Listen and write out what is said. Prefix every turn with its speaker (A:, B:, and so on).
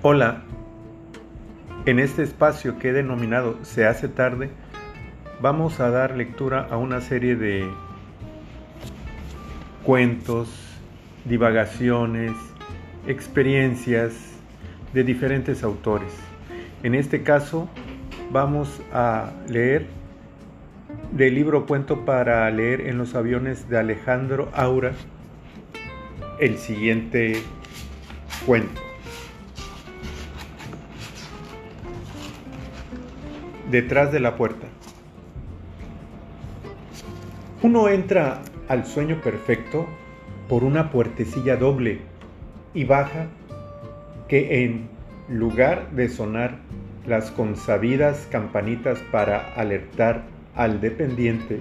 A: Hola, en este espacio que he denominado Se hace tarde, vamos a dar lectura a una serie de cuentos, divagaciones, experiencias de diferentes autores. En este caso, vamos a leer del libro Cuento para leer en los aviones de Alejandro Aura el siguiente cuento. Detrás de la puerta. Uno entra al sueño perfecto por una puertecilla doble y baja que en lugar de sonar las consabidas campanitas para alertar al dependiente,